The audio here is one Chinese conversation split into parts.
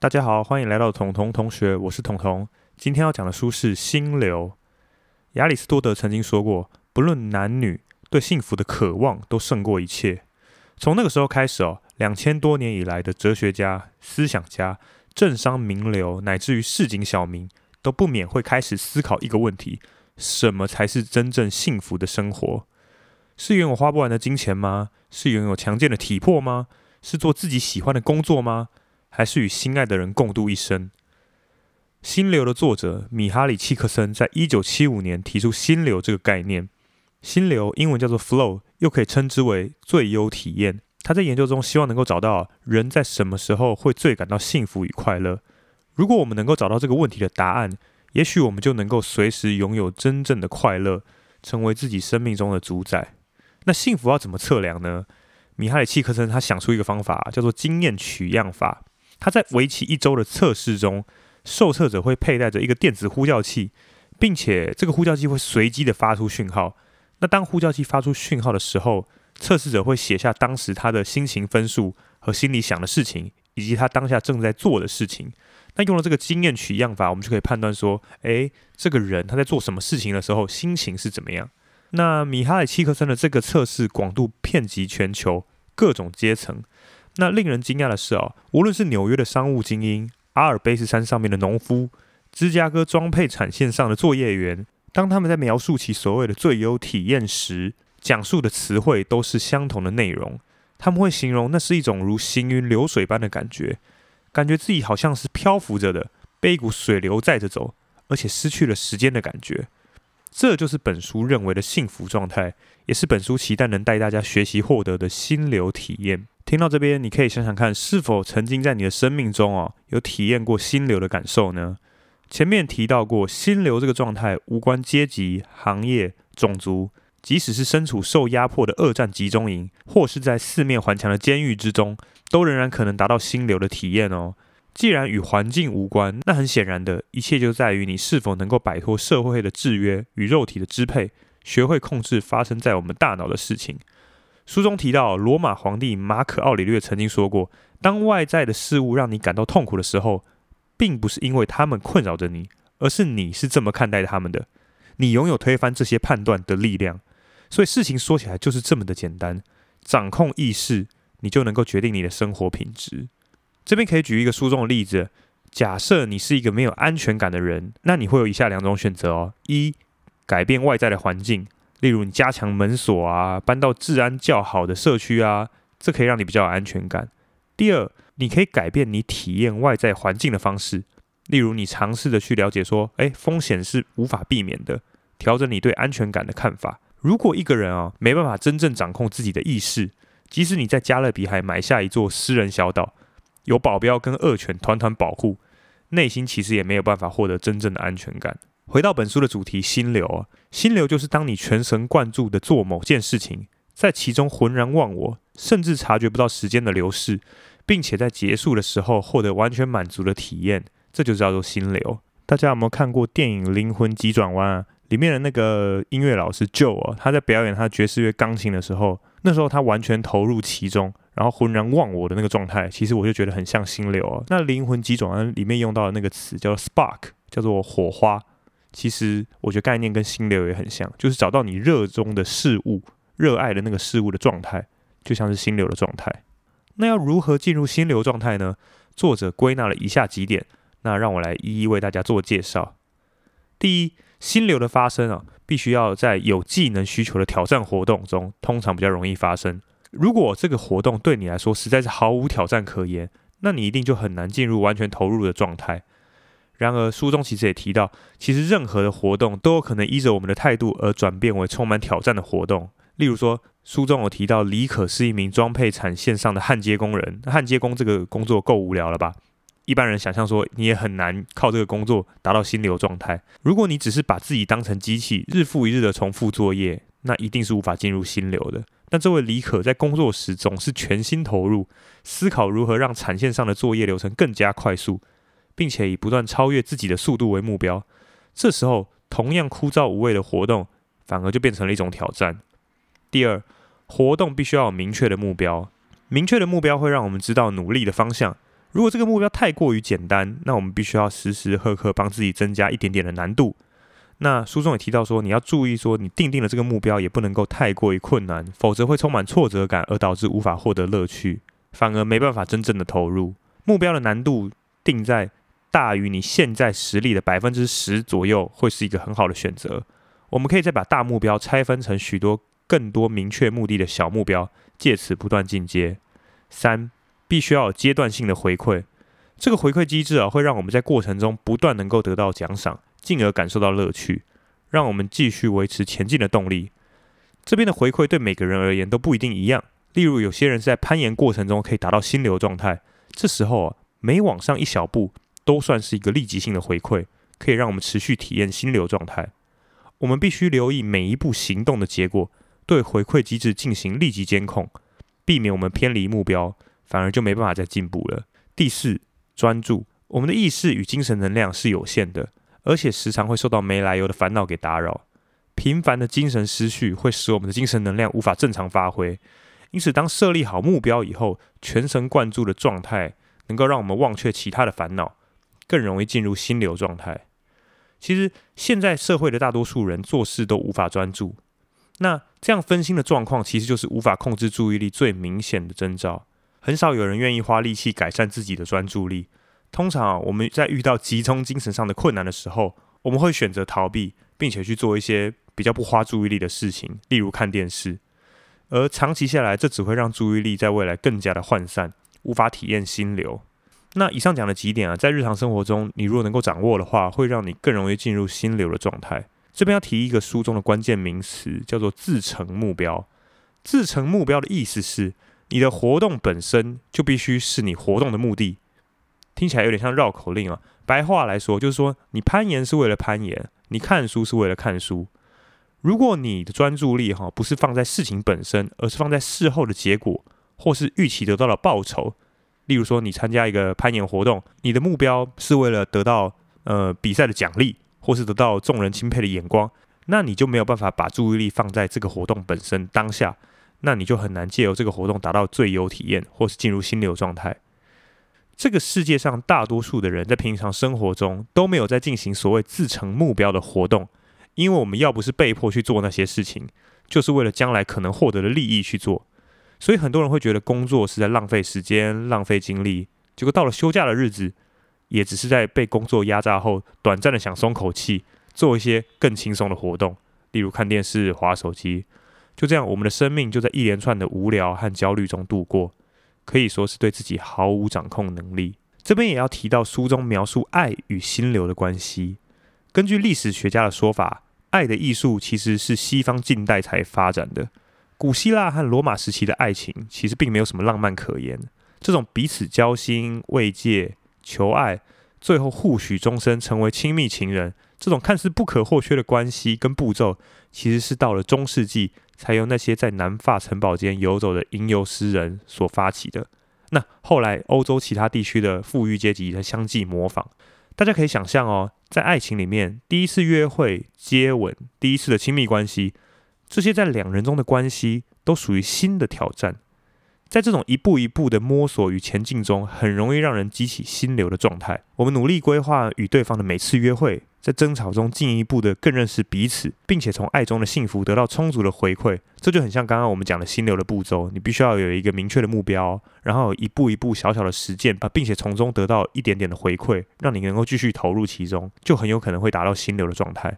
大家好，欢迎来到彤彤同学，我是彤彤。今天要讲的书是《心流》。亚里士多德曾经说过，不论男女，对幸福的渴望都胜过一切。从那个时候开始哦，两千多年以来的哲学家、思想家、政商名流，乃至于市井小民，都不免会开始思考一个问题：什么才是真正幸福的生活？是拥有花不完的金钱吗？是拥有强健的体魄吗？是做自己喜欢的工作吗？还是与心爱的人共度一生？《心流》的作者米哈里·契克森在一九七五年提出“心流”这个概念。心流英文叫做 “flow”，又可以称之为最优体验。他在研究中希望能够找到人在什么时候会最感到幸福与快乐。如果我们能够找到这个问题的答案，也许我们就能够随时拥有真正的快乐，成为自己生命中的主宰。那幸福要怎么测量呢？米哈里契克森他想出一个方法，叫做经验取样法。他在为期一周的测试中，受测者会佩戴着一个电子呼叫器，并且这个呼叫器会随机的发出讯号。那当呼叫器发出讯号的时候，测试者会写下当时他的心情分数和心里想的事情，以及他当下正在做的事情。那用了这个经验取样法，我们就可以判断说，诶，这个人他在做什么事情的时候心情是怎么样。那米哈里契克森的这个测试广度遍及全球各种阶层。那令人惊讶的是哦，无论是纽约的商务精英、阿尔卑斯山上面的农夫、芝加哥装配产线上的作业员，当他们在描述其所谓的最优体验时，讲述的词汇都是相同的内容。他们会形容那是一种如行云流水般的感觉，感觉自己好像是漂浮着的，被一股水流载着走，而且失去了时间的感觉。这就是本书认为的幸福状态，也是本书期待能带大家学习获得的心流体验。听到这边，你可以想想看，是否曾经在你的生命中哦，有体验过心流的感受呢？前面提到过，心流这个状态无关阶级、行业、种族，即使是身处受压迫的二战集中营，或是在四面环墙的监狱之中，都仍然可能达到心流的体验哦。既然与环境无关，那很显然的一切就在于你是否能够摆脱社会的制约与肉体的支配，学会控制发生在我们大脑的事情。书中提到，罗马皇帝马可·奥里略曾经说过：“当外在的事物让你感到痛苦的时候，并不是因为他们困扰着你，而是你是这么看待他们的。你拥有推翻这些判断的力量。所以事情说起来就是这么的简单：掌控意识，你就能够决定你的生活品质。”这边可以举一个书中的例子：假设你是一个没有安全感的人，那你会有以下两种选择哦：一、改变外在的环境，例如你加强门锁啊，搬到治安较好的社区啊，这可以让你比较有安全感；第二，你可以改变你体验外在环境的方式，例如你尝试的去了解说，诶，风险是无法避免的，调整你对安全感的看法。如果一个人啊没办法真正掌控自己的意识，即使你在加勒比海买下一座私人小岛，有保镖跟恶犬团团保护，内心其实也没有办法获得真正的安全感。回到本书的主题，心流啊，心流就是当你全神贯注的做某件事情，在其中浑然忘我，甚至察觉不到时间的流逝，并且在结束的时候获得完全满足的体验，这就叫做心流。大家有没有看过电影《灵魂急转弯》啊？里面的那个音乐老师 Joe 啊，他在表演他爵士乐钢琴的时候，那时候他完全投入其中。然后浑然忘我的那个状态，其实我就觉得很像心流啊。那灵魂急转弯里面用到的那个词叫做 spark，叫做火花。其实我觉得概念跟心流也很像，就是找到你热衷的事物、热爱的那个事物的状态，就像是心流的状态。那要如何进入心流状态呢？作者归纳了以下几点，那让我来一一为大家做介绍。第一，心流的发生啊，必须要在有技能需求的挑战活动中，通常比较容易发生。如果这个活动对你来说实在是毫无挑战可言，那你一定就很难进入完全投入的状态。然而，书中其实也提到，其实任何的活动都有可能依着我们的态度而转变为充满挑战的活动。例如说，书中有提到李可是一名装配产线上的焊接工人，焊接工这个工作够无聊了吧？一般人想象说，你也很难靠这个工作达到心流状态。如果你只是把自己当成机器，日复一日的重复作业，那一定是无法进入心流的。但这位李可在工作时总是全心投入，思考如何让产线上的作业流程更加快速，并且以不断超越自己的速度为目标。这时候，同样枯燥无味的活动反而就变成了一种挑战。第二，活动必须要有明确的目标，明确的目标会让我们知道努力的方向，如果这个目标太过于简单，那我们必须要时时刻刻帮自己增加一点点的难度。那书中也提到说，你要注意说，你定定的这个目标也不能够太过于困难，否则会充满挫折感，而导致无法获得乐趣，反而没办法真正的投入。目标的难度定在大于你现在实力的百分之十左右，会是一个很好的选择。我们可以再把大目标拆分成许多更多明确目的的小目标，借此不断进阶。三必须要有阶段性的回馈，这个回馈机制啊，会让我们在过程中不断能够得到奖赏，进而感受到乐趣，让我们继续维持前进的动力。这边的回馈对每个人而言都不一定一样。例如，有些人在攀岩过程中可以达到心流状态，这时候啊，每往上一小步都算是一个立即性的回馈，可以让我们持续体验心流状态。我们必须留意每一步行动的结果，对回馈机制进行立即监控，避免我们偏离目标。反而就没办法再进步了。第四，专注。我们的意识与精神能量是有限的，而且时常会受到没来由的烦恼给打扰。频繁的精神失序会使我们的精神能量无法正常发挥。因此，当设立好目标以后，全神贯注的状态能够让我们忘却其他的烦恼，更容易进入心流状态。其实，现在社会的大多数人做事都无法专注。那这样分心的状况，其实就是无法控制注意力最明显的征兆。很少有人愿意花力气改善自己的专注力。通常啊，我们在遇到集中精神上的困难的时候，我们会选择逃避，并且去做一些比较不花注意力的事情，例如看电视。而长期下来，这只会让注意力在未来更加的涣散，无法体验心流。那以上讲的几点啊，在日常生活中，你如果能够掌握的话，会让你更容易进入心流的状态。这边要提一个书中的关键名词，叫做自成目标。自成目标的意思是。你的活动本身就必须是你活动的目的，听起来有点像绕口令啊。白话来说，就是说你攀岩是为了攀岩，你看书是为了看书。如果你的专注力哈不是放在事情本身，而是放在事后的结果，或是预期得到的报酬，例如说你参加一个攀岩活动，你的目标是为了得到呃比赛的奖励，或是得到众人钦佩的眼光，那你就没有办法把注意力放在这个活动本身当下。那你就很难借由这个活动达到最优体验，或是进入心流状态。这个世界上大多数的人在平常生活中都没有在进行所谓自成目标的活动，因为我们要不是被迫去做那些事情，就是为了将来可能获得的利益去做。所以很多人会觉得工作是在浪费时间、浪费精力，结果到了休假的日子，也只是在被工作压榨后，短暂的想松口气，做一些更轻松的活动，例如看电视、划手机。就这样，我们的生命就在一连串的无聊和焦虑中度过，可以说是对自己毫无掌控能力。这边也要提到书中描述爱与心流的关系。根据历史学家的说法，爱的艺术其实是西方近代才发展的。古希腊和罗马时期的爱情其实并没有什么浪漫可言。这种彼此交心、慰藉、求爱，最后互许终身，成为亲密情人，这种看似不可或缺的关系跟步骤，其实是到了中世纪。才由那些在南法城堡间游走的吟游诗人所发起的。那后来欧洲其他地区的富裕阶级才相继模仿。大家可以想象哦，在爱情里面，第一次约会、接吻、第一次的亲密关系，这些在两人中的关系都属于新的挑战。在这种一步一步的摸索与前进中，很容易让人激起心流的状态。我们努力规划与对方的每次约会。在争吵中进一步的更认识彼此，并且从爱中的幸福得到充足的回馈，这就很像刚刚我们讲的心流的步骤。你必须要有一个明确的目标，然后一步一步小小的实践，把并且从中得到一点点的回馈，让你能够继续投入其中，就很有可能会达到心流的状态。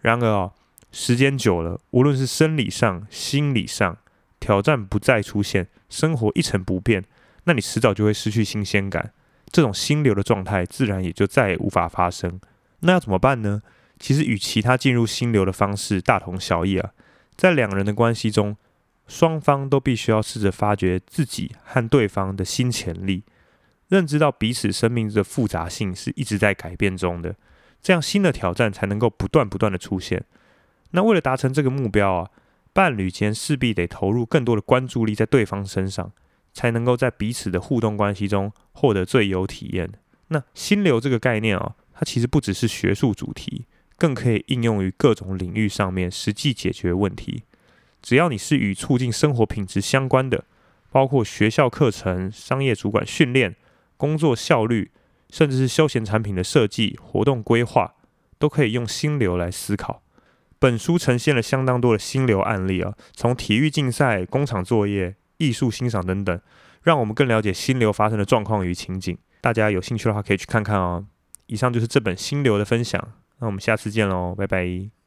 然而哦，时间久了，无论是生理上、心理上，挑战不再出现，生活一成不变，那你迟早就会失去新鲜感，这种心流的状态自然也就再也无法发生。那要怎么办呢？其实与其他进入心流的方式大同小异啊。在两人的关系中，双方都必须要试着发掘自己和对方的新潜力，认知到彼此生命的复杂性是一直在改变中的，这样新的挑战才能够不断不断的出现。那为了达成这个目标啊，伴侣间势必得投入更多的关注力在对方身上，才能够在彼此的互动关系中获得最优体验。那心流这个概念啊。它其实不只是学术主题，更可以应用于各种领域上面实际解决问题。只要你是与促进生活品质相关的，包括学校课程、商业主管训练、工作效率，甚至是休闲产品的设计、活动规划，都可以用心流来思考。本书呈现了相当多的心流案例啊，从体育竞赛、工厂作业、艺术欣赏等等，让我们更了解心流发生的状况与情景。大家有兴趣的话，可以去看看哦。以上就是这本心流的分享，那我们下次见喽，拜拜。